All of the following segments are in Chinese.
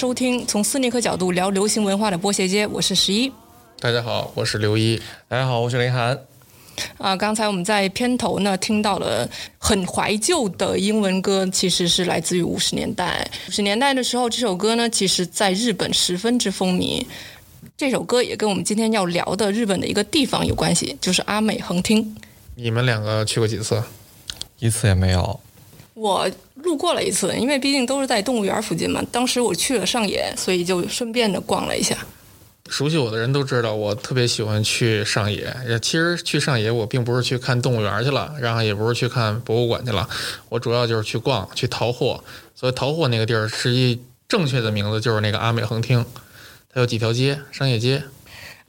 收听从斯尼克角度聊流行文化的波鞋街，我是十一。大家好，我是刘一。大家好，我是林涵。啊，刚才我们在片头呢听到了很怀旧的英文歌，其实是来自于五十年代。五十年代的时候，这首歌呢，其实在日本十分之风靡。这首歌也跟我们今天要聊的日本的一个地方有关系，就是阿美横町。你们两个去过几次？一次也没有。我路过了一次，因为毕竟都是在动物园附近嘛。当时我去了上野，所以就顺便的逛了一下。熟悉我的人都知道，我特别喜欢去上野。其实去上野，我并不是去看动物园去了，然后也不是去看博物馆去了，我主要就是去逛、去淘货。所以淘货那个地儿，实际正确的名字就是那个阿美横町，它有几条街，商业街。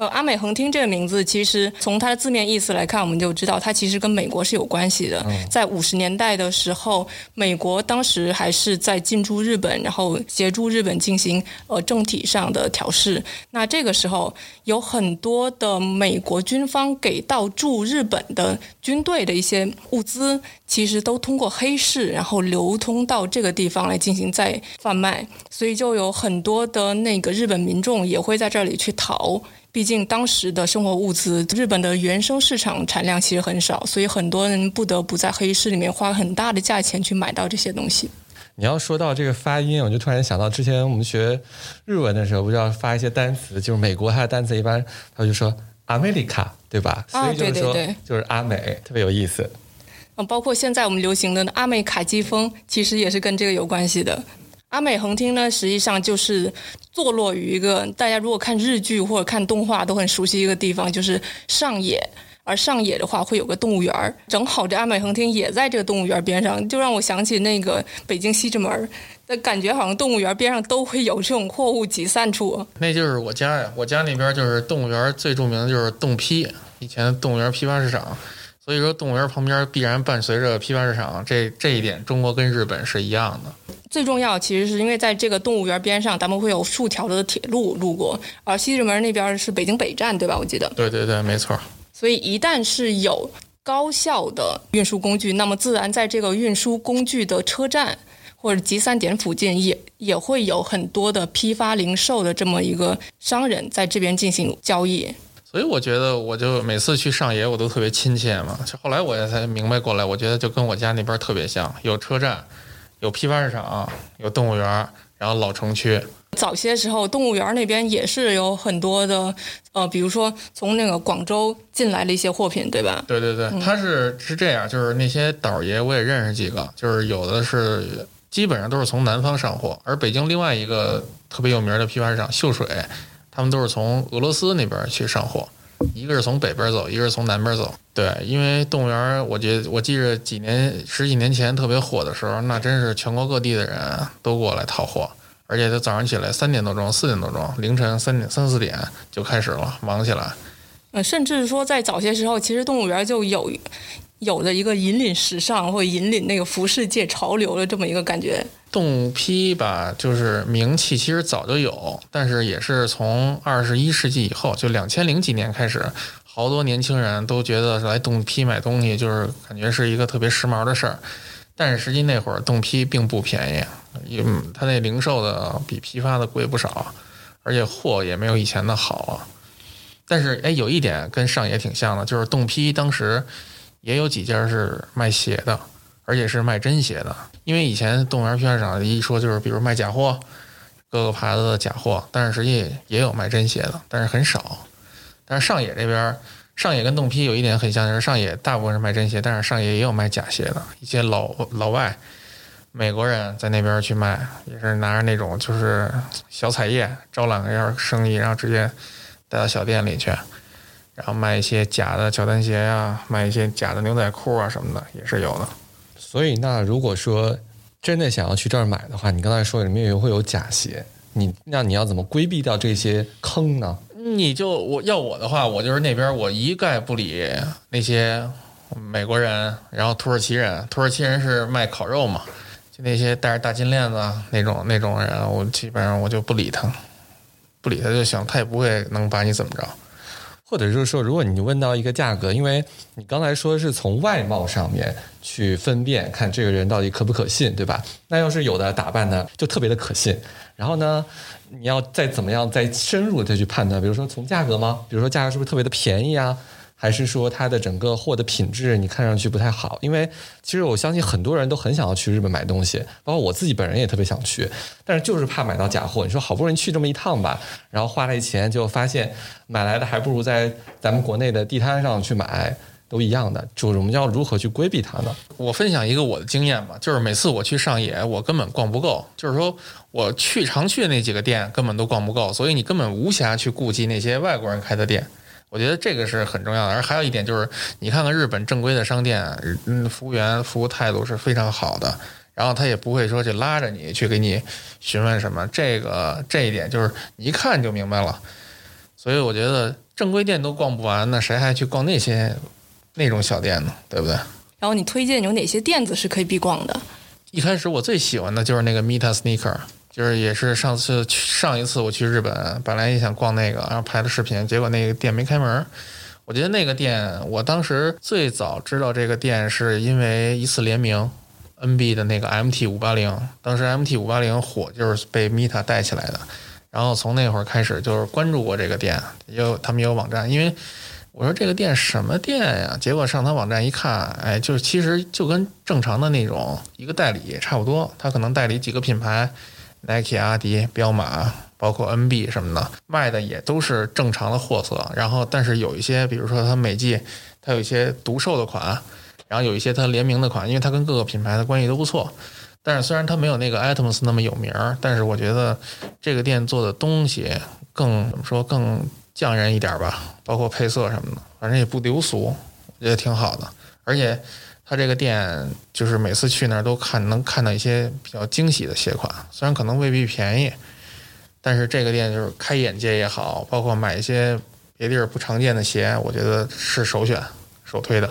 呃，阿美横町这个名字，其实从它的字面意思来看，我们就知道它其实跟美国是有关系的。在五十年代的时候，美国当时还是在进驻日本，然后协助日本进行呃政体上的调试。那这个时候，有很多的美国军方给到驻日本的军队的一些物资，其实都通过黑市，然后流通到这个地方来进行再贩卖，所以就有很多的那个日本民众也会在这里去淘。毕竟当时的生活物资，日本的原生市场产量其实很少，所以很多人不得不在黑市里面花很大的价钱去买到这些东西。你要说到这个发音，我就突然想到之前我们学日文的时候，不是要发一些单词，就是美国它的单词一般他就说 America，对吧？啊所以就是说对对对就是阿美，特别有意思。嗯，包括现在我们流行的阿美卡基风，其实也是跟这个有关系的。阿美横町呢，实际上就是坐落于一个大家如果看日剧或者看动画都很熟悉一个地方，就是上野。而上野的话会有个动物园儿，正好这阿美横町也在这个动物园边上，就让我想起那个北京西直门那感觉，好像动物园边上都会有这种货物集散处。那就是我家呀，我家那边就是动物园最著名的就是动批，以前动物园批发市场，所以说动物园旁边必然伴随着批发市场，这这一点中国跟日本是一样的。最重要其实是因为在这个动物园边上，咱们会有数条的铁路路过，而西直门那边是北京北站，对吧？我记得。对对对，没错。所以一旦是有高效的运输工具，那么自然在这个运输工具的车站或者集散点附近也也会有很多的批发零售的这么一个商人在这边进行交易。所以我觉得，我就每次去上野，我都特别亲切嘛。就后来我也才明白过来，我觉得就跟我家那边特别像，有车站，有批发市场，有动物园，然后老城区。早些时候，动物园那边也是有很多的，呃，比如说从那个广州进来的一些货品，对吧？对对对，他是是这样，就是那些倒爷我也认识几个，就是有的是基本上都是从南方上货，而北京另外一个特别有名的批发市场秀水，他们都是从俄罗斯那边去上货，一个是从北边走，一个是从南边走。对，因为动物园，我觉得我记着几年十几年前特别火的时候，那真是全国各地的人都过来淘货。而且他早上起来三点多钟、四点多钟，凌晨三点、三四点就开始了，忙起来。呃，甚至说在早些时候，其实动物园就有有着一个引领时尚或引领那个服饰界潮流的这么一个感觉。动批吧，就是名气其实早就有，但是也是从二十一世纪以后，就两千零几年开始，好多年轻人都觉得来动批买东西就是感觉是一个特别时髦的事儿。但是实际那会儿动批并不便宜，因为它那零售的比批发的贵不少，而且货也没有以前的好啊。但是哎，有一点跟上野挺像的，就是动批当时也有几家是卖鞋的，而且是卖真鞋的。因为以前动物园批发市场一说就是，比如卖假货，各个牌子的假货，但是实际也有卖真鞋的，但是很少。但是上野这边，上野跟动批有一点很像，就是上野大部分是卖真鞋，但是上野也有卖假鞋的，一些老老外美国人在那边去卖，也是拿着那种就是小彩页招揽个样生意，然后直接带到小店里去，然后卖一些假的乔丹鞋呀、卖一些假的牛仔裤啊什么的，也是有的。所以那如果说真的想要去这儿买的话，你刚才说里面也会有假鞋，你那你要怎么规避掉这些坑呢？你就我要我的话，我就是那边我一概不理那些美国人，然后土耳其人，土耳其人是卖烤肉嘛，就那些戴着大金链子那种那种人，我基本上我就不理他，不理他就行，他也不会能把你怎么着。或者就是说，如果你问到一个价格，因为你刚才说是从外貌上面去分辨，看这个人到底可不可信，对吧？那要是有的打扮呢，就特别的可信。然后呢，你要再怎么样再深入再去判断，比如说从价格吗？比如说价格是不是特别的便宜啊？还是说它的整个货的品质你看上去不太好？因为其实我相信很多人都很想要去日本买东西，包括我自己本人也特别想去，但是就是怕买到假货。你说好不容易去这么一趟吧，然后花了钱，结果发现买来的还不如在咱们国内的地摊上去买都一样的，就是我们要如何去规避它呢？我分享一个我的经验吧，就是每次我去上野，我根本逛不够，就是说我去常去的那几个店根本都逛不够，所以你根本无暇去顾及那些外国人开的店。我觉得这个是很重要的，而还有一点就是，你看看日本正规的商店，嗯，服务员服务态度是非常好的，然后他也不会说去拉着你去给你询问什么，这个这一点就是你一看就明白了。所以我觉得正规店都逛不完，那谁还去逛那些那种小店呢？对不对？然后你推荐有哪些店子是可以必逛的？一开始我最喜欢的就是那个 Mita Sneaker，就是也是上次去上一次我去日本，本来也想逛那个，然后拍了视频，结果那个店没开门。我觉得那个店，我当时最早知道这个店是因为一次联名，NB 的那个 MT 五八零，当时 MT 五八零火就是被 Mita 带起来的，然后从那会儿开始就是关注过这个店，也有他们也有网站，因为我说这个店什么店呀？结果上他网站一看，哎，就是其实就跟正常的那种一个代理差不多，他可能代理几个品牌，Nike、阿迪、彪马，包括 NB 什么的，卖的也都是正常的货色。然后，但是有一些，比如说它每季它有一些独售的款，然后有一些它联名的款，因为它跟各个品牌的关系都不错。但是虽然它没有那个 Atoms 那么有名儿，但是我觉得这个店做的东西更怎么说更匠人一点吧，包括配色什么的，反正也不流俗，我觉得挺好的。而且它这个店就是每次去那儿都看能看到一些比较惊喜的鞋款，虽然可能未必便宜，但是这个店就是开眼界也好，包括买一些别地儿不常见的鞋，我觉得是首选首推的。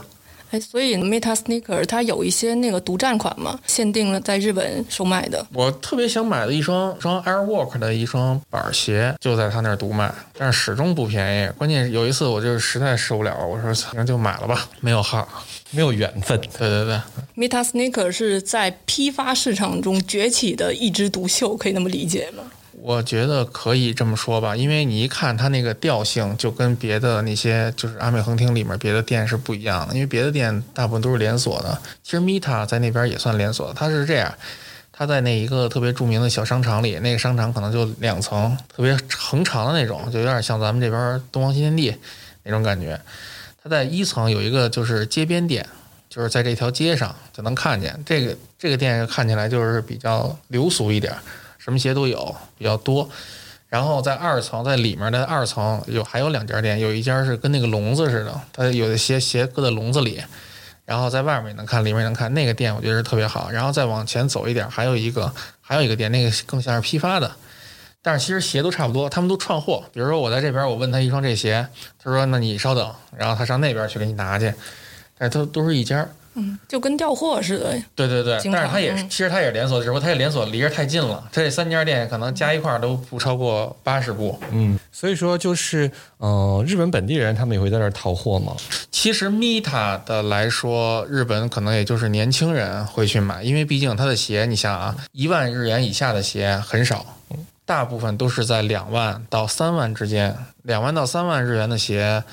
哎，所以 Meta Sneaker 它有一些那个独占款嘛，限定了在日本售卖的。我特别想买的一双双 Airwalk 的一双板儿鞋，就在他那儿独卖，但是始终不便宜。关键是有一次我就实在受不了，我说行就买了吧，没有号。没有缘分。对对对，Meta Sneaker 是在批发市场中崛起的一枝独秀，可以那么理解吗？我觉得可以这么说吧，因为你一看它那个调性，就跟别的那些就是阿美横厅里面别的店是不一样的，因为别的店大部分都是连锁的，其实 Meta 在那边也算连锁的，它是这样。它在那一个特别著名的小商场里，那个商场可能就两层，特别横长的那种，就有点像咱们这边东方新天地那种感觉。它在一层有一个就是街边店，就是在这条街上就能看见。这个这个店看起来就是比较流俗一点，什么鞋都有，比较多。然后在二层，在里面的二层有还有两家店，有一家是跟那个笼子似的，它有的鞋鞋搁在笼子里，然后在外面也能看，里面也能看。那个店我觉得是特别好。然后再往前走一点，还有一个还有一个店，那个更像是批发的，但是其实鞋都差不多，他们都串货。比如说我在这边，我问他一双这鞋，他说那你稍等，然后他上那边去给你拿去，但是都都是一家。嗯就跟调货似的。对对对，但是它也其实它也是连锁，只不过它也连锁离着太近了。它这三家店可能加一块儿都不超过八十步。嗯，所以说就是，嗯、日本本地人他们也会在这儿淘货吗？其实 Mita 的来说，日本可能也就是年轻人会去买，因为毕竟它的鞋，你想啊，一万日元以下的鞋很少，大部分都是在两万到三万之间。两万到三万日元的鞋，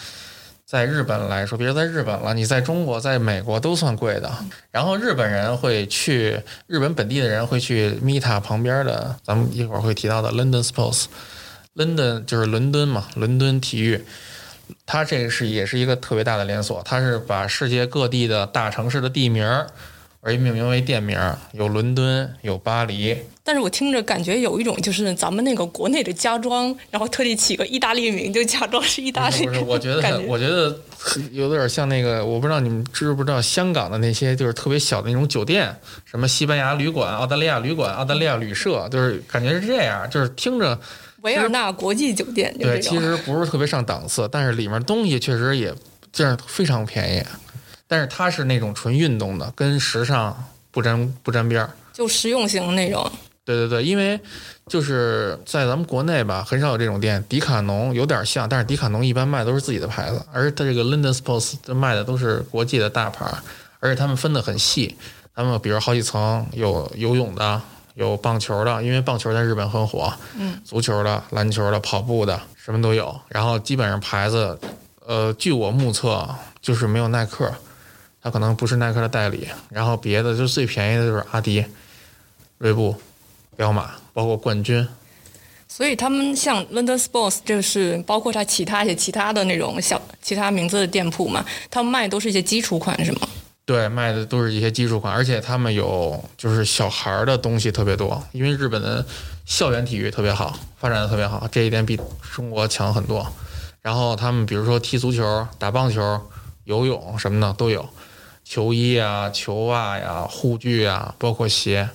在日本来说，别说在日本了，你在中国、在美国都算贵的。然后日本人会去，日本本地的人会去 Mita 旁边的，咱们一会儿会提到的 London Sports。London 就是伦敦嘛，伦敦体育。它这个是也是一个特别大的连锁，它是把世界各地的大城市的地名儿而且命名为店名，有伦敦，有巴黎。但是我听着感觉有一种就是咱们那个国内的家装，然后特地起个意大利名，就假装是意大利。不是，我觉感得，我觉得有点像那个，我不知道你们知不知道香港的那些就是特别小的那种酒店，什么西班牙旅馆、澳大利亚旅馆、澳大利亚旅社，就是感觉是这样，就是听着维尔纳国际酒店，对，其实不是特别上档次，但是里面东西确实也这样非常便宜，但是它是那种纯运动的，跟时尚不沾不沾边儿。就实用型的那种。对对对，因为就是在咱们国内吧，很少有这种店。迪卡侬有点像，但是迪卡侬一般卖都是自己的牌子，而它这个 London Sports 卖的都是国际的大牌儿，而且他们分得很细。他们比如好几层，有游泳的，有棒球的，因为棒球在日本很火，嗯，足球的、篮球的、跑步的，什么都有。然后基本上牌子，呃，据我目测，就是没有耐克，它可能不是耐克的代理。然后别的就最便宜的就是阿迪、锐步。彪马，包括冠军，所以他们像 London Sports，就是包括它其他一些其他的那种小其他名字的店铺嘛，他们卖都是一些基础款是吗？对，卖的都是一些基础款，而且他们有就是小孩儿的东西特别多，因为日本的校园体育特别好，发展的特别好，这一点比中国强很多。然后他们比如说踢足球、打棒球、游泳什么的都有，球衣啊、球袜呀、护具啊，包括鞋。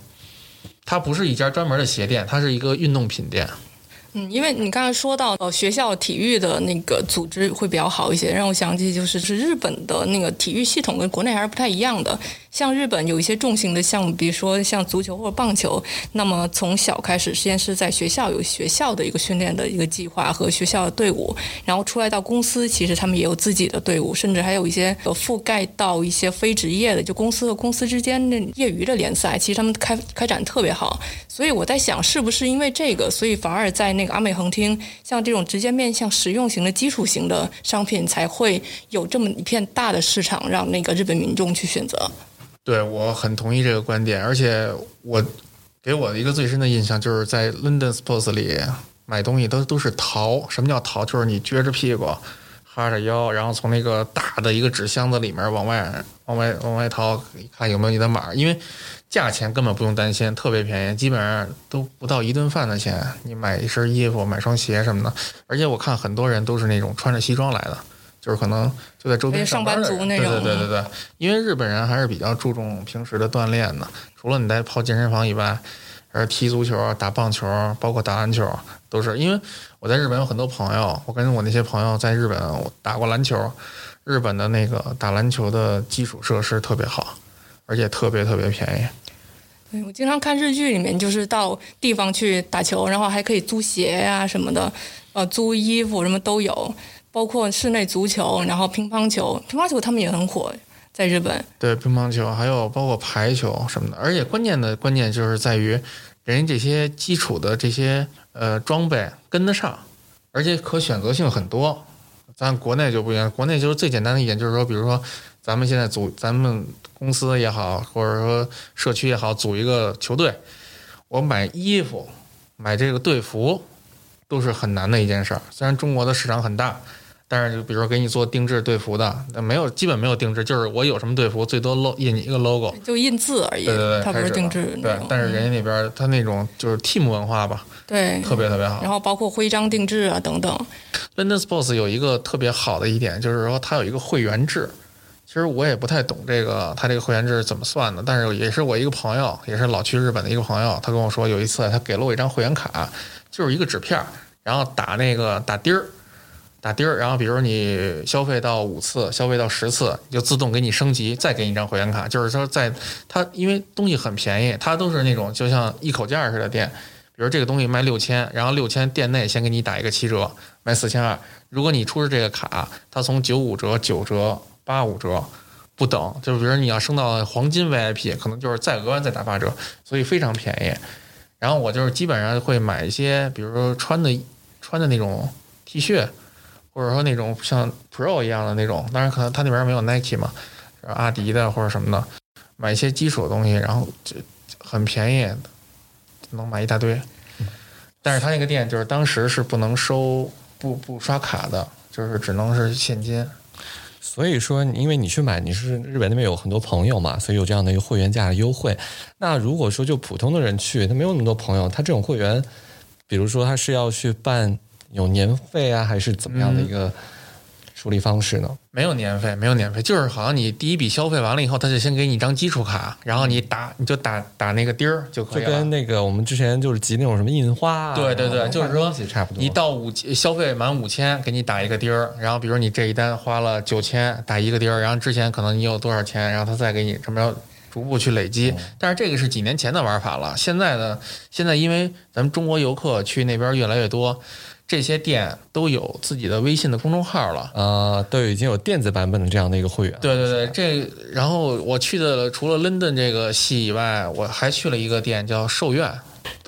它不是一家专门的鞋店，它是一个运动品店。嗯，因为你刚才说到呃学校体育的那个组织会比较好一些，让我想起就是是日本的那个体育系统跟国内还是不太一样的。像日本有一些重型的项目，比如说像足球或者棒球，那么从小开始，实验室在学校有学校的一个训练的一个计划和学校的队伍，然后出来到公司，其实他们也有自己的队伍，甚至还有一些呃覆盖到一些非职业的，就公司和公司之间的业余的联赛，其实他们开开展特别好。所以我在想，是不是因为这个，所以反而在那个阿美横厅，像这种直接面向实用型的基础型的商品，才会有这么一片大的市场，让那个日本民众去选择。对我很同意这个观点，而且我给我的一个最深的印象就是在 London Sports 里买东西都都是淘。什么叫淘？就是你撅着屁股，哈着腰，然后从那个大的一个纸箱子里面往外往外往外掏，看有没有你的码。因为价钱根本不用担心，特别便宜，基本上都不到一顿饭的钱。你买一身衣服、买双鞋什么的，而且我看很多人都是那种穿着西装来的。就是可能就在周边上班族那种对对对对，因为日本人还是比较注重平时的锻炼的，除了你在泡健身房以外，而踢足球、打棒球，包括打篮球，都是因为我在日本有很多朋友，我跟我那些朋友在日本我打过篮球，日本的那个打篮球的基础设施特别好，而且特别特别便宜。对，我经常看日剧里面，就是到地方去打球，然后还可以租鞋呀、什么的，呃，租衣服什么都有，包括室内足球，然后乒乓球，乒乓球他们也很火，在日本。对乒乓球，还有包括排球什么的，而且关键的关键就是在于人家这些基础的这些呃装备跟得上，而且可选择性很多。咱国内就不一样，国内就是最简单的一点就是说，比如说咱们现在组咱们公司也好，或者说社区也好，组一个球队，我买衣服、买这个队服都是很难的一件事儿。虽然中国的市场很大，但是就比如说给你做定制队服的，那没有基本没有定制，就是我有什么队服，最多 lo 印你一个 logo。就印字而已，对对对，它不是定制那对种。，但是人家那边他那种就是 team 文化吧，对，特别特别好然。后包括徽章定制啊等等。London Sports 有一个特别好的一点，就是说它有一个会员制。其实我也不太懂这个，他这个会员制是怎么算的，但是也是我一个朋友，也是老去日本的一个朋友，他跟我说，有一次他给了我一张会员卡，就是一个纸片儿，然后打那个打钉儿，打钉儿，然后比如你消费到五次，消费到十次，就自动给你升级，再给你一张会员卡。就是说在，它因为东西很便宜，它都是那种就像一口价似的店，比如这个东西卖六千，然后六千店内先给你打一个七折，卖四千二。如果你出示这个卡，它从九五折、九折、八五折不等，就比如你要升到黄金 VIP，可能就是再额外再打八折，所以非常便宜。然后我就是基本上会买一些，比如说穿的穿的那种 T 恤，或者说那种像 Pro 一样的那种，当然可能它那边没有 Nike 嘛，阿迪的或者什么的，买一些基础的东西，然后就很便宜，能买一大堆。但是他那个店就是当时是不能收不不刷卡的，就是只能是现金。所以说，因为你去买，你是日本那边有很多朋友嘛，所以有这样的一个会员价的优惠。那如果说就普通的人去，他没有那么多朋友，他这种会员，比如说他是要去办有年费啊，还是怎么样的一个处理方式呢？没有年费，没有年费，就是好像你第一笔消费完了以后，他就先给你一张基础卡，然后你打你就打打那个钉儿就可以了。就跟那个我们之前就是集那种什么印花啊，对对对，就是说差不多。你到五消费满五千，给你打一个钉儿，然后比如你这一单花了九千，打一个钉儿，然后之前可能你有多少钱，然后他再给你这么着逐步去累积。但是这个是几年前的玩法了，现在呢，现在因为咱们中国游客去那边越来越多，这些店都有自己的微信的公众号了。啊，都已经有电子版本的这样的一个会员。对对对，这然后我去的除了 London 这个系以外，我还去了一个店叫寿苑。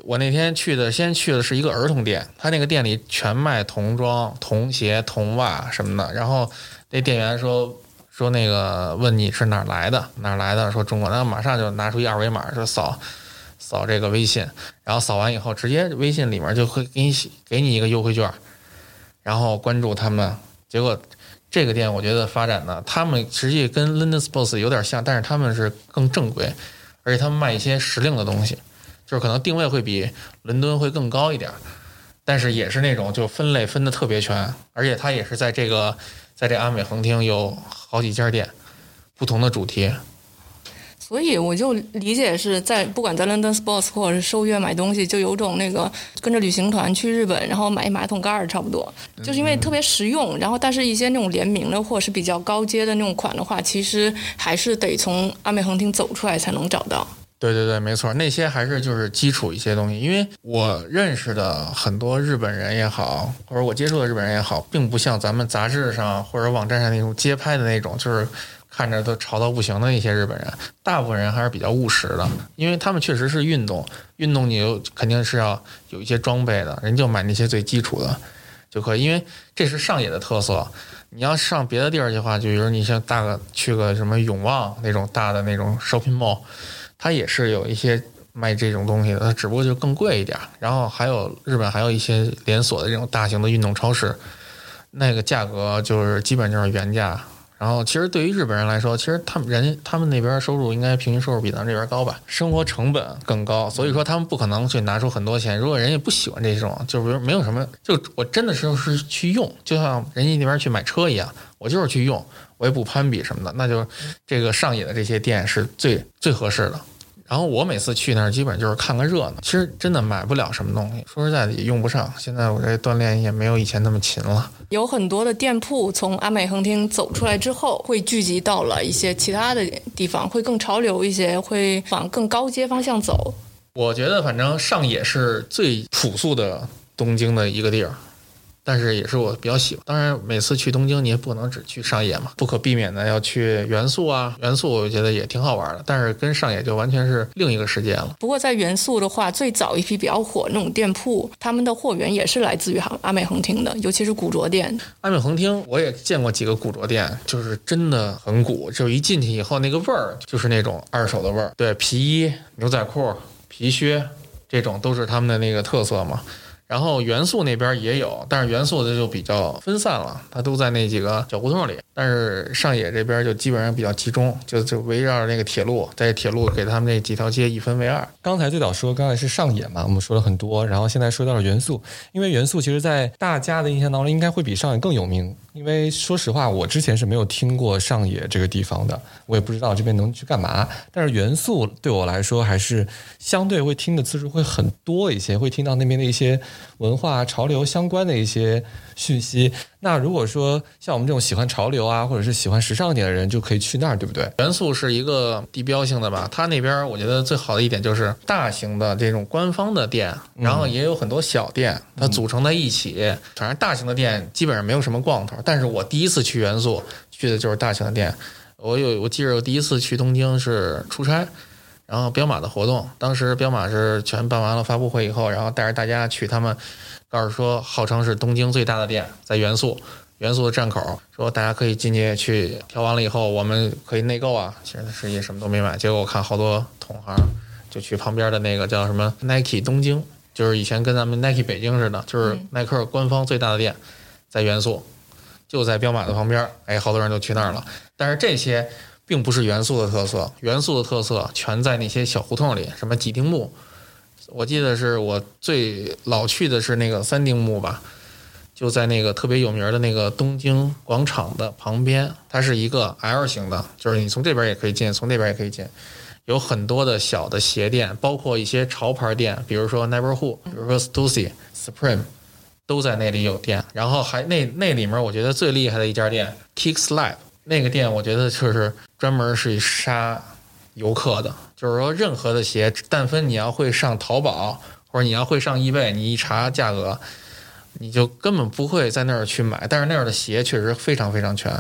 我那天去的，先去的是一个儿童店，他那个店里全卖童装、童鞋、童袜什么的。然后那店员说说那个问你是哪儿来的，哪儿来的？说中国，然后马上就拿出一二维码，说扫扫这个微信，然后扫完以后，直接微信里面就会给你给你一个优惠券，然后关注他们。结果这个店我觉得发展呢，他们实际跟 London Sports 有点像，但是他们是更正规，而且他们卖一些时令的东西，就是可能定位会比伦敦会更高一点，但是也是那种就分类分的特别全，而且它也是在这个在这安美横町有好几家店，不同的主题。所以我就理解是在不管在 London Sports 或者是受月买东西，就有种那个跟着旅行团去日本，然后买一马桶盖儿差不多，就是因为特别实用。然后但是一些那种联名的或者是比较高阶的那种款的话，其实还是得从阿美横厅走出来才能找到。对对对，没错，那些还是就是基础一些东西。因为我认识的很多日本人也好，或者我接触的日本人也好，并不像咱们杂志上或者网站上那种街拍的那种，就是看着都潮到不行的一些日本人。大部分人还是比较务实的，因为他们确实是运动，运动你有肯定是要有一些装备的，人就买那些最基础的就可以，因为这是上野的特色。你要上别的地儿的话，就比如你像大个去个什么永旺那种大的那种 shopping mall。它也是有一些卖这种东西的，它只不过就更贵一点。然后还有日本还有一些连锁的这种大型的运动超市，那个价格就是基本就是原价。然后其实对于日本人来说，其实他们人他们那边收入应该平均收入比咱这边高吧，生活成本更高，所以说他们不可能去拿出很多钱。如果人家不喜欢这种，就比如没有什么，就我真的是是去用，就像人家那边去买车一样，我就是去用，我也不攀比什么的，那就这个上瘾的这些店是最最合适的。然后我每次去那儿，基本就是看个热闹。其实真的买不了什么东西，说实在的也用不上。现在我这锻炼也没有以前那么勤了。有很多的店铺从阿美横厅走出来之后，会聚集到了一些其他的地方，会更潮流一些，会往更高阶方向走。我觉得反正上野是最朴素的东京的一个地儿，但是也是我比较喜欢。当然，每次去东京你也不能只去上野嘛，不可避免的要去元素啊。元素我觉得也挺好玩的，但是跟上野就完全是另一个世界了。不过在元素的话，最早一批比较火那种店铺，他们的货源也是来自于阿美横町的，尤其是古着店。阿美横町我也见过几个古着店，就是真的很古，就一进去以后那个味儿就是那种二手的味儿。对，皮衣、牛仔裤、皮靴这种都是他们的那个特色嘛。然后元素那边也有，但是元素的就比较分散了，它都在那几个小胡同里。但是上野这边就基本上比较集中，就就围绕着那个铁路，在铁路给他们那几条街一分为二。刚才最早说，刚才是上野嘛，我们说了很多，然后现在说到了元素，因为元素其实在大家的印象当中应该会比上野更有名。因为说实话，我之前是没有听过上野这个地方的，我也不知道这边能去干嘛。但是元素对我来说还是相对会听的次数会很多一些，会听到那边的一些文化潮流相关的一些讯息。那如果说像我们这种喜欢潮流啊，或者是喜欢时尚一点的人，就可以去那儿，对不对？元素是一个地标性的吧，它那边我觉得最好的一点就是大型的这种官方的店，然后也有很多小店，它组成在一起。反正大型的店基本上没有什么逛头，但是我第一次去元素去的就是大型的店。我有我记得我第一次去东京是出差，然后彪马的活动，当时彪马是全办完了发布会以后，然后带着大家去他们。告诉说，号称是东京最大的店，在元素元素的站口，说大家可以进去去挑完了以后，我们可以内购啊。其实实际什么都没买，结果我看好多同行就去旁边的那个叫什么 Nike 东京，就是以前跟咱们 Nike 北京似的，就是耐克官方最大的店，在元素，就在彪马的旁边，哎，好多人就去那儿了。但是这些并不是元素的特色，元素的特色全在那些小胡同里，什么几丁目，我记得是我最老去的是那个三丁目吧，就在那个特别有名的那个东京广场的旁边，它是一个 L 型的，就是你从这边也可以进，从那边也可以进。有很多的小的鞋店，包括一些潮牌店，比如说 Neighborhood，比如说 Stussy、Supreme，都在那里有店。然后还那那里面，我觉得最厉害的一家店 Kick Slap，那个店我觉得就是专门是杀游客的。就是说，任何的鞋，但凡你要会上淘宝或者你要会上易贝，你一查价格，你就根本不会在那儿去买。但是那儿的鞋确实非常非常全。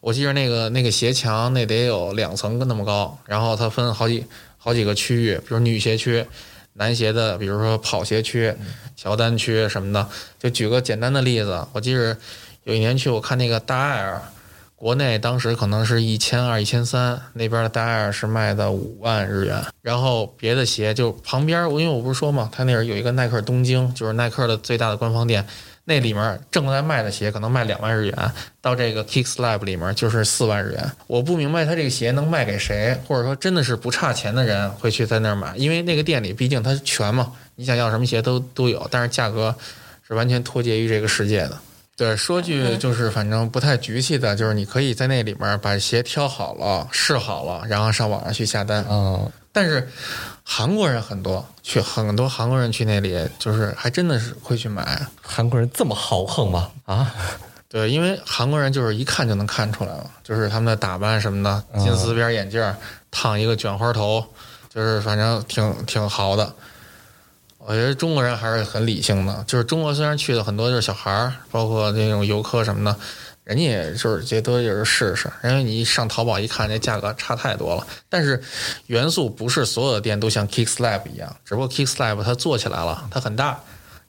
我记得那个那个鞋墙那得有两层那么高，然后它分好几好几个区域，比如女鞋区、男鞋的，比如说跑鞋区、乔丹区什么的。就举个简单的例子，我记得有一年去，我看那个大爱尔，国内当时可能是一千二、一千三，那边的大艾尔是卖的五万日元。然后别的鞋就旁边，因为我不是说嘛，他那儿有一个耐克东京，就是耐克的最大的官方店。那里面正在卖的鞋可能卖两万日元，到这个 Kick Slab 里面就是四万日元。我不明白他这个鞋能卖给谁，或者说真的是不差钱的人会去在那儿买，因为那个店里毕竟它全嘛，你想要什么鞋都都有，但是价格是完全脱节于这个世界的。对，说句就是反正不太局气的，就是你可以在那里面把鞋挑好了、试好了，然后上网上去下单。嗯，但是韩国人很多，去很多韩国人去那里，就是还真的是会去买。韩国人这么豪横吗？啊，对，因为韩国人就是一看就能看出来了，就是他们的打扮什么的，金丝边眼镜，烫一个卷花头，就是反正挺挺豪的。我觉得中国人还是很理性的，就是中国虽然去的很多就是小孩儿，包括那种游客什么的，人家也就是这都就是试试，因为你一上淘宝一看，这价格差太多了。但是元素不是所有的店都像 Kick Slab 一样，只不过 Kick Slab 它做起来了，它很大，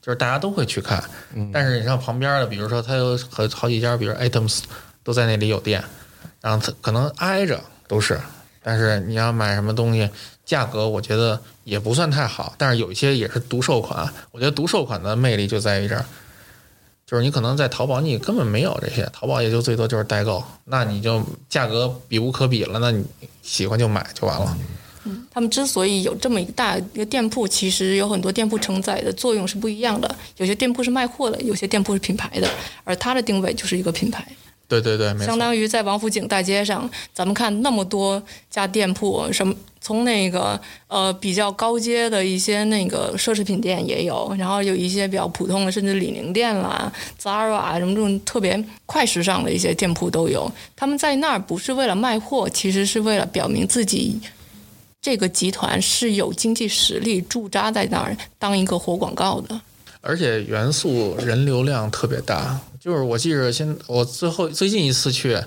就是大家都会去看。但是你像旁边的，比如说它有好好几家，比如 Items 都在那里有店，然后它可能挨着都是，但是你要买什么东西，价格我觉得也不算太好，但是有一些也是独售款。我觉得独售款的魅力就在于这儿，就是你可能在淘宝你根本没有这些，淘宝也就最多就是代购，那你就价格比无可比了，那你喜欢就买就完了。嗯他们之所以有这么一大一个店铺，其实有很多店铺承载的作用是不一样的。有些店铺是卖货的，有些店铺是品牌的，而它的定位就是一个品牌。对对对，相。当于在王府井大街上，咱们看那么多家店铺，什么从那个呃比较高阶的一些那个奢侈品店也有，然后有一些比较普通的，甚至李宁店啦、Zara 啊什么这种特别快时尚的一些店铺都有。他们在那儿不是为了卖货，其实是为了表明自己这个集团是有经济实力驻扎在那儿当一个活广告的。而且元素人流量特别大，就是我记着现我最后最近一次去，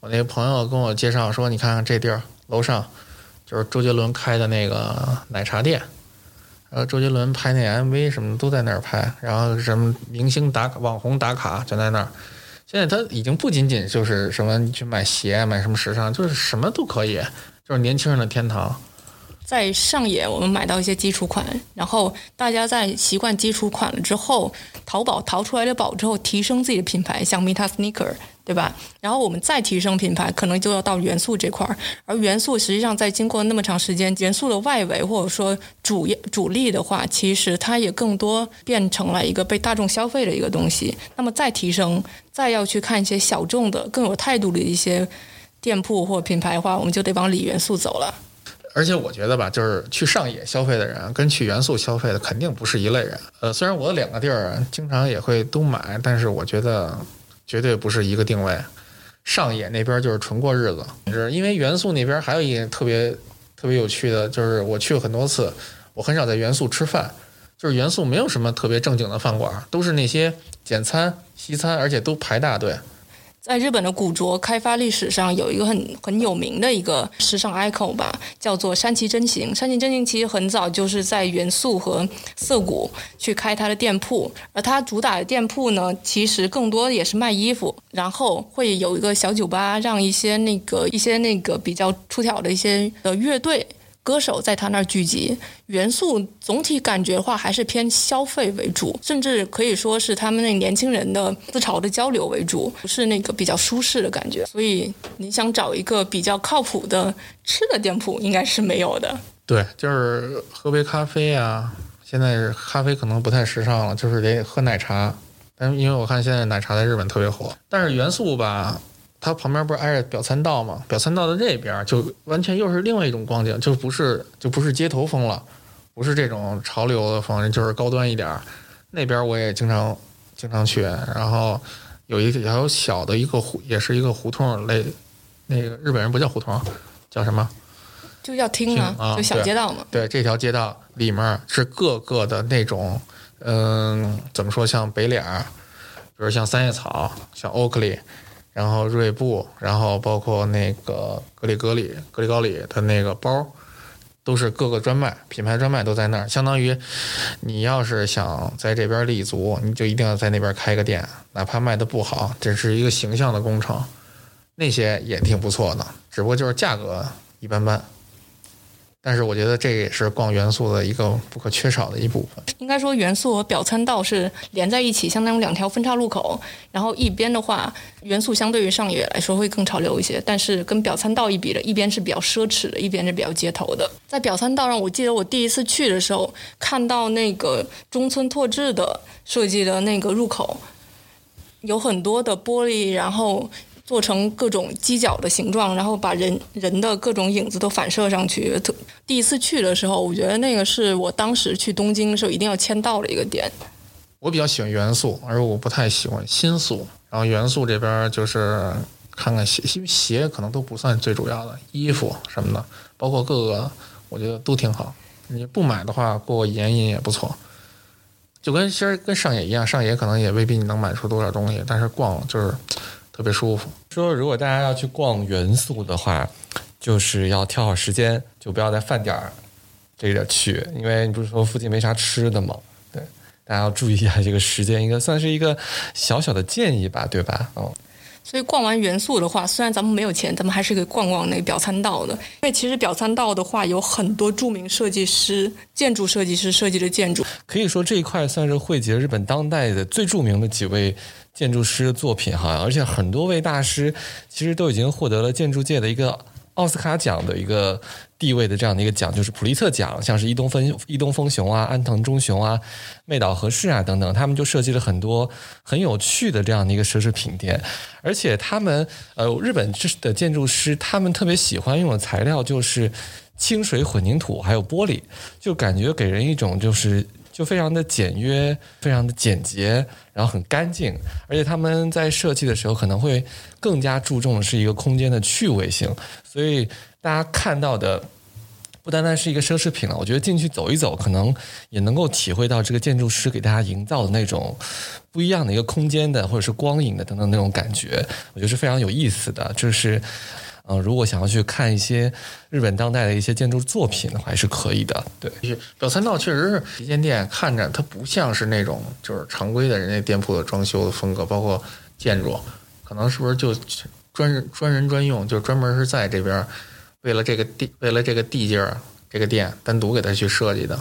我那个朋友跟我介绍说，你看看这地儿楼上就是周杰伦开的那个奶茶店，然后周杰伦拍那 MV 什么都在那儿拍，然后什么明星打卡、网红打卡全在那儿。现在他已经不仅仅就是什么你去买鞋、买什么时尚，就是什么都可以，就是年轻人的天堂。在上野，我们买到一些基础款，然后大家在习惯基础款了之后，淘宝淘出来的宝之后，提升自己的品牌，像 Mita Sneaker，对吧？然后我们再提升品牌，可能就要到元素这块儿。而元素实际上在经过那么长时间，元素的外围或者说主主力的话，其实它也更多变成了一个被大众消费的一个东西。那么再提升，再要去看一些小众的、更有态度的一些店铺或品牌的话，我们就得往里元素走了。而且我觉得吧，就是去上野消费的人跟去元素消费的肯定不是一类人。呃，虽然我两个地儿经常也会都买，但是我觉得绝对不是一个定位。上野那边就是纯过日子，是因为元素那边还有一个特别特别有趣的，就是我去过很多次，我很少在元素吃饭，就是元素没有什么特别正经的饭馆，都是那些简餐、西餐，而且都排大队。在日本的古着开发历史上，有一个很很有名的一个时尚 icon 吧，叫做山崎真行。山崎真行其实很早就是在元素和涩谷去开他的店铺，而他主打的店铺呢，其实更多也是卖衣服，然后会有一个小酒吧，让一些那个一些那个比较出挑的一些呃乐队。歌手在他那儿聚集，元素总体感觉的话还是偏消费为主，甚至可以说是他们那年轻人的思潮的交流为主，不是那个比较舒适的感觉。所以你想找一个比较靠谱的吃的店铺，应该是没有的。对，就是喝杯咖啡啊。现在咖啡可能不太时尚了，就是得喝奶茶。但因为我看现在奶茶在日本特别火，但是元素吧，它旁边不是挨着表参道吗？表参道的这边就完全又是另外一种光景，就不是就不是街头风了，不是这种潮流的风，就是高端一点儿。那边我也经常经常去，然后有一条小的一个胡，也是一个胡同类，那个日本人不叫胡同，叫什么？就叫厅啊，啊就小街道嘛。对，这条街道里面是各个的那种，嗯，怎么说，像北脸，比如像三叶草，像欧克利，然后锐步，然后包括那个格里格里、格里高里的那个包，都是各个专卖品牌专卖都在那儿。相当于你要是想在这边立足，你就一定要在那边开个店，哪怕卖的不好，这是一个形象的工程。那些也挺不错的，只不过就是价格一般般。但是我觉得这也是逛元素的一个不可缺少的一部分。应该说元素和表参道是连在一起，相当于两条分岔路口。然后一边的话，元素相对于上野来说会更潮流一些，但是跟表参道一比的，一边是比较奢侈的，一边是比较街头的。在表参道上，我记得我第一次去的时候，看到那个中村拓志的设计的那个入口，有很多的玻璃，然后。做成各种犄角的形状，然后把人人的各种影子都反射上去。第一次去的时候，我觉得那个是我当时去东京的时候一定要签到的一个点。我比较喜欢元素，而我不太喜欢新素。然后元素这边就是看看鞋，鞋可能都不算最主要的，衣服什么的，包括各个，我觉得都挺好。你不买的话，过过眼瘾也不错。就跟其实跟上野一样，上野可能也未必你能买出多少东西，但是逛就是特别舒服。说如果大家要去逛元素的话，就是要挑好时间，就不要在饭点儿这个去，因为你不是说附近没啥吃的吗？对，大家要注意一下这个时间，应该算是一个小小的建议吧，对吧？嗯，所以逛完元素的话，虽然咱们没有钱，咱们还是可以逛逛那个表参道的。因为其实表参道的话，有很多著名设计师、建筑设计师设计的建筑。可以说这一块算是汇集了日本当代的最著名的几位建筑师的作品哈，而且很多位大师其实都已经获得了建筑界的一个奥斯卡奖的一个地位的这样的一个奖，就是普利策奖，像是伊东丰伊东丰雄啊、安藤忠雄啊、妹岛和世啊等等，他们就设计了很多很有趣的这样的一个奢侈品店，而且他们呃日本的建筑师他们特别喜欢用的材料就是清水混凝土还有玻璃，就感觉给人一种就是。就非常的简约，非常的简洁，然后很干净，而且他们在设计的时候可能会更加注重的是一个空间的趣味性，所以大家看到的不单单是一个奢侈品了，我觉得进去走一走，可能也能够体会到这个建筑师给大家营造的那种不一样的一个空间的或者是光影的等等那种感觉，我觉得是非常有意思的，就是。嗯，如果想要去看一些日本当代的一些建筑作品的话，还是可以的。对，表参道确实是旗舰店，看着它不像是那种就是常规的人家店铺的装修的风格，包括建筑，可能是不是就专人专人专用，就专门是在这边为了这个地为了这个地界儿这个店单独给他去设计的。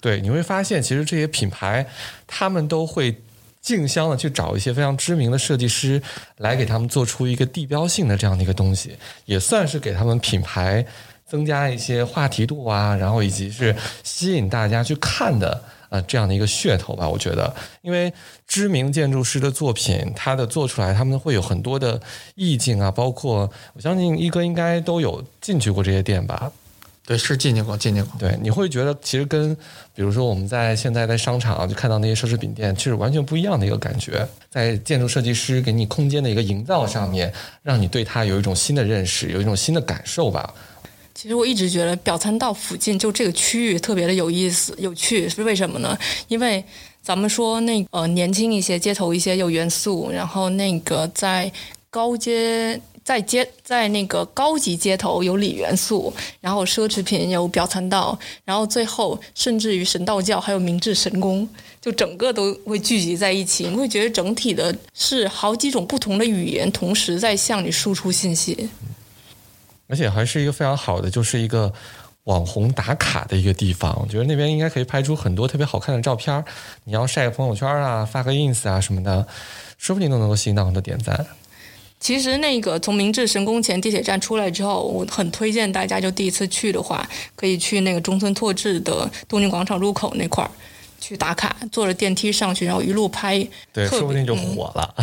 对，你会发现其实这些品牌他们都会。竞相的去找一些非常知名的设计师来给他们做出一个地标性的这样的一个东西，也算是给他们品牌增加一些话题度啊，然后以及是吸引大家去看的呃这样的一个噱头吧。我觉得，因为知名建筑师的作品，他的做出来他们会有很多的意境啊，包括我相信一哥应该都有进去过这些店吧。对，是进去过，进去过。对，你会觉得其实跟，比如说我们在现在在商场就看到那些奢侈品店，其实完全不一样的一个感觉。在建筑设计师给你空间的一个营造上面，让你对它有一种新的认识，有一种新的感受吧。其实我一直觉得表参道附近就这个区域特别的有意思、有趣，是为什么呢？因为咱们说那呃年轻一些、街头一些有元素，然后那个在高阶。在街在那个高级街头有锂元素，然后奢侈品有表参道，然后最后甚至于神道教还有明治神宫，就整个都会聚集在一起。你会觉得整体的是好几种不同的语言同时在向你输出信息，而且还是一个非常好的，就是一个网红打卡的一个地方，我觉得那边应该可以拍出很多特别好看的照片。你要晒个朋友圈啊，发个 ins 啊什么的，说不定都能够吸引到很多点赞。其实那个从明治神宫前地铁站出来之后，我很推荐大家就第一次去的话，可以去那个中村拓志的东京广场入口那块儿去打卡，坐着电梯上去，然后一路拍，对，说不定就嗯火了。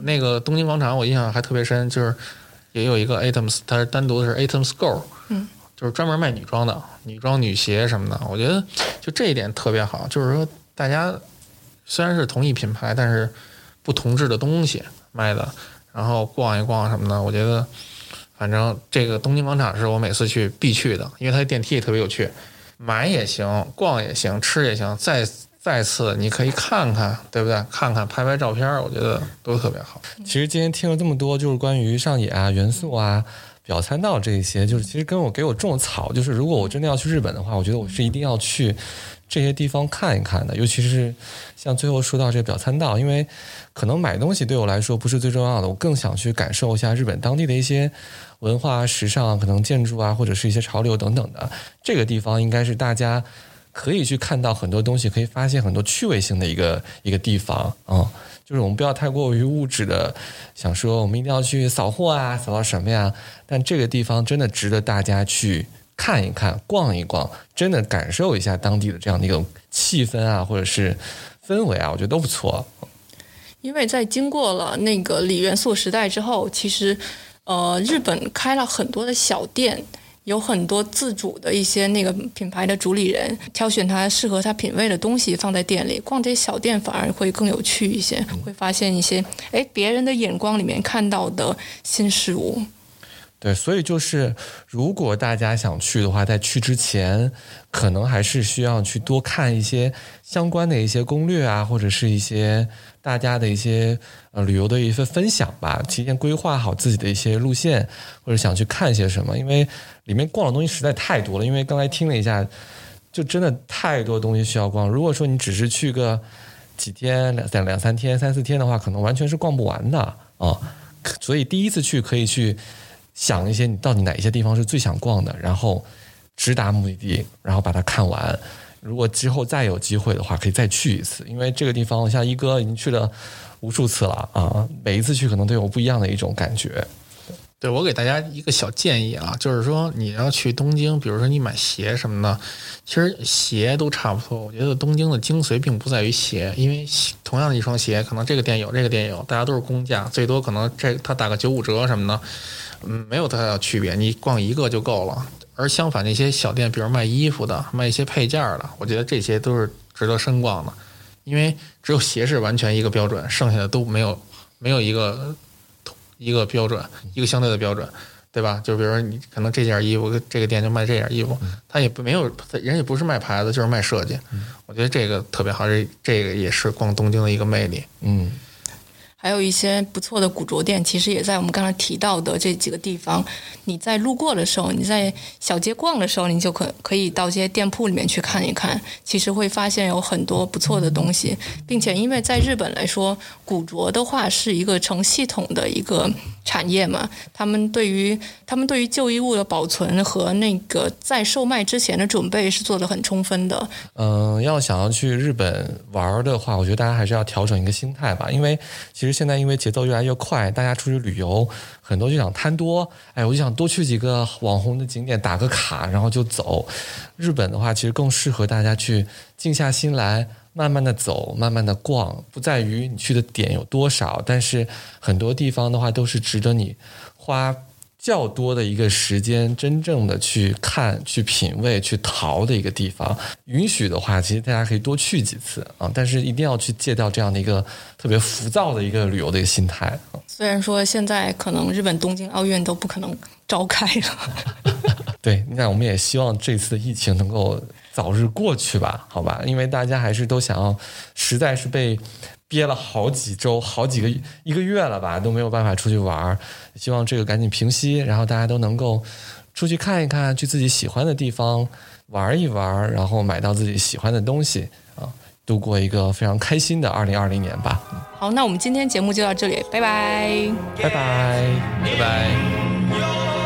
那个东京广场我印象还特别深，就是也有一个 Atoms，它是单独的是 Atoms Go，嗯，就是专门卖女装的，女装、女鞋什么的。我觉得就这一点特别好，就是说大家虽然是同一品牌，但是不同质的东西卖的，然后逛一逛什么的，我觉得反正这个东京广场是我每次去必去的，因为它的电梯也特别有趣，买也行，逛也行，吃也行，再再次你可以看看，对不对？看看拍拍照片，我觉得都特别好。其实今天听了这么多，就是关于上野啊、元素啊、表参道这一些，就是其实跟我给我种草，就是如果我真的要去日本的话，我觉得我是一定要去这些地方看一看的，尤其是像最后说到这个表参道，因为可能买东西对我来说不是最重要的，我更想去感受一下日本当地的一些文化、时尚，可能建筑啊，或者是一些潮流等等的。这个地方应该是大家可以去看到很多东西，可以发现很多趣味性的一个一个地方啊、嗯就是我们不要太过于物质的想说我们一定要去扫货啊，扫到什么呀？但这个地方真的值得大家去看一看、逛一逛，真的感受一下当地的这样的一种气氛啊，或者是氛围啊，我觉得都不错。因为在经过了那个锂元素时代之后，其实呃，日本开了很多的小店，有很多自主的一些那个品牌的主理人挑选他适合他品味的东西放在店里。逛这些小店反而会更有趣一些，会发现一些哎别人的眼光里面看到的新事物。对，所以就是如果大家想去的话，在去之前，可能还是需要去多看一些相关的一些攻略啊，或者是一些大家的一些呃旅游的一些分享吧，提前规划好自己的一些路线，或者想去看些什么，因为里面逛的东西实在太多了。因为刚才听了一下，就真的太多东西需要逛。如果说你只是去个几天、两两两三天、三四天的话，可能完全是逛不完的啊。所以第一次去可以去想一些你到底哪一些地方是最想逛的，然后直达目的地，然后把它看完。如果之后再有机会的话，可以再去一次，因为这个地方像一哥已经去了无数次了啊，每一次去可能都有不一样的一种感觉。对我给大家一个小建议啊，就是说你要去东京，比如说你买鞋什么的，其实鞋都差不多。我觉得东京的精髓并不在于鞋，因为同样的一双鞋，可能这个店有，这个店有，大家都是公价，最多可能这他打个九五折什么的，嗯，没有太大的区别，你逛一个就够了。而相反，那些小店，比如卖衣服的、卖一些配件的，我觉得这些都是值得深逛的，因为只有鞋是完全一个标准，剩下的都没有没有一个一个标准，一个相对的标准，对吧？就比如说你可能这件衣服，这个店就卖这件衣服，他也不没有人也不是卖牌子，就是卖设计。我觉得这个特别好，这这个也是逛东京的一个魅力。嗯，还有一些不错的古着店，其实也在我们刚才提到的这几个地方。你在路过的时候，你在小街逛的时候，你就可可以到这些店铺里面去看一看。其实会发现有很多不错的东西，并且因为在日本来说，古着的话是一个成系统的一个产业嘛，他们对于他们对于旧衣物的保存和那个在售卖之前的准备是做得很充分的。嗯，要想要去日本玩的话，我觉得大家还是要调整一个心态吧，因为其其实现在因为节奏越来越快，大家出去旅游很多就想贪多，哎，我就想多去几个网红的景点打个卡，然后就走。日本的话，其实更适合大家去静下心来，慢慢的走，慢慢的逛，不在于你去的点有多少，但是很多地方的话都是值得你花较多的一个时间，真正的去看、去品味、去淘的一个地方。允许的话，其实大家可以多去几次啊，但是一定要去戒掉这样的一个特别浮躁的一个旅游的一个心态啊。虽然说现在可能日本东京奥运都不可能召开了。对，那我们也希望这次的疫情能够早日过去吧，好吧？因为大家还是都想要，实在是被憋了好几周、好几个一个月了吧，都没有办法出去玩儿。希望这个赶紧平息，然后大家都能够出去看一看，去自己喜欢的地方玩一玩，然后买到自己喜欢的东西啊，度过一个非常开心的二零二零年吧。好，那我们今天节目就到这里，拜拜。拜拜。拜拜。